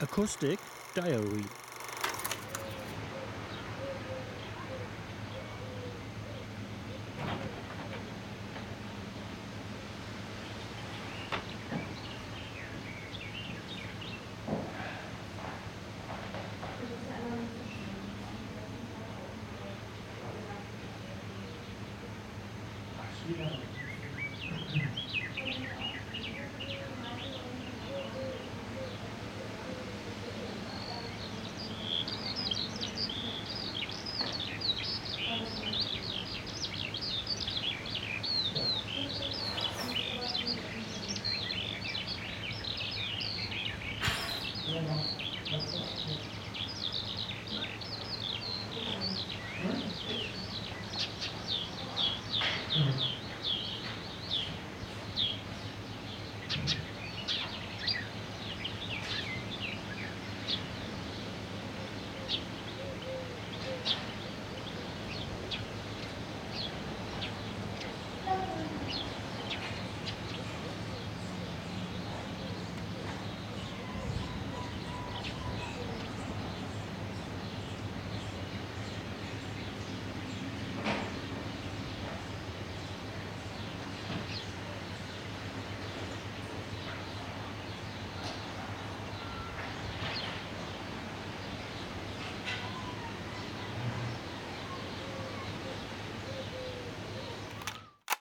Acoustic Diary. Yeah, Mm-hmm.